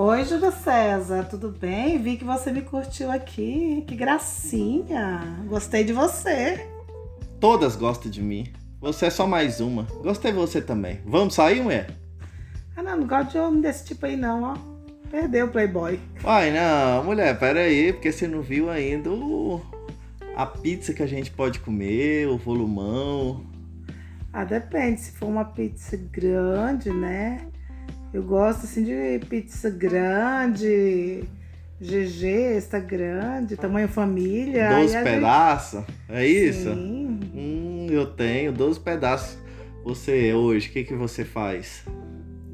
Oi, Júlia César, tudo bem? Vi que você me curtiu aqui. Que gracinha. Gostei de você. Todas gostam de mim. Você é só mais uma. Gostei de você também. Vamos sair, mulher? Ah, não, não gosto de homem desse tipo aí, não, ó. Perdeu o Playboy. Ai, não, mulher, pera aí, porque você não viu ainda o... a pizza que a gente pode comer, o volumão. Ah, depende. Se for uma pizza grande, né? Eu gosto assim de pizza grande, GG, está grande, tamanho família. Doze Aí a pedaços? É isso? Sim. Hum, eu tenho 12 pedaços. Você, hoje, o que, que você faz?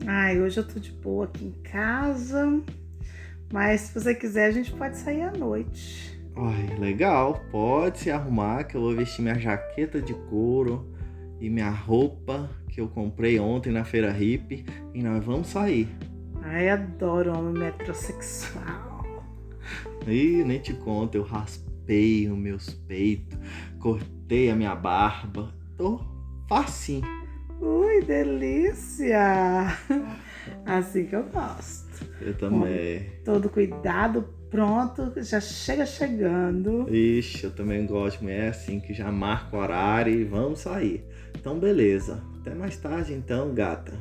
Ai, hoje eu tô de boa aqui em casa. Mas se você quiser, a gente pode sair à noite. Ai, legal. Pode se arrumar que eu vou vestir minha jaqueta de couro e minha roupa que eu comprei ontem na feira hippie e nós vamos sair. Ai, adoro homem metrosexual. Ih, nem te conto, eu raspei os meus peitos, cortei a minha barba. Tô facinho. Ui, delícia! Assim que eu gosto. Eu também. Todo cuidado, pronto, já chega chegando. Ixi, eu também gosto de mulher assim que já marca o horário e vamos sair. Então, beleza. Até mais tarde, então, gata.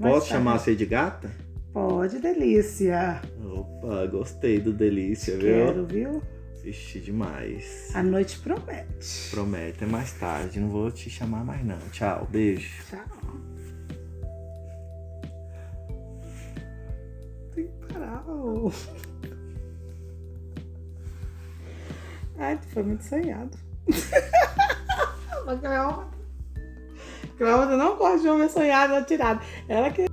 Posso tarde. chamar você de gata? Pode, delícia. Opa, gostei do delícia, viu? Quero, viu? Ixi, demais. A noite promete. Promete, é mais tarde. Não vou te chamar mais não. Tchau, beijo. Tchau. Tem que parar. Ai, tu foi muito sonhado. Mas Cleópatra. Cleópatra não gosta de homem sonhado ou tirado. Ela que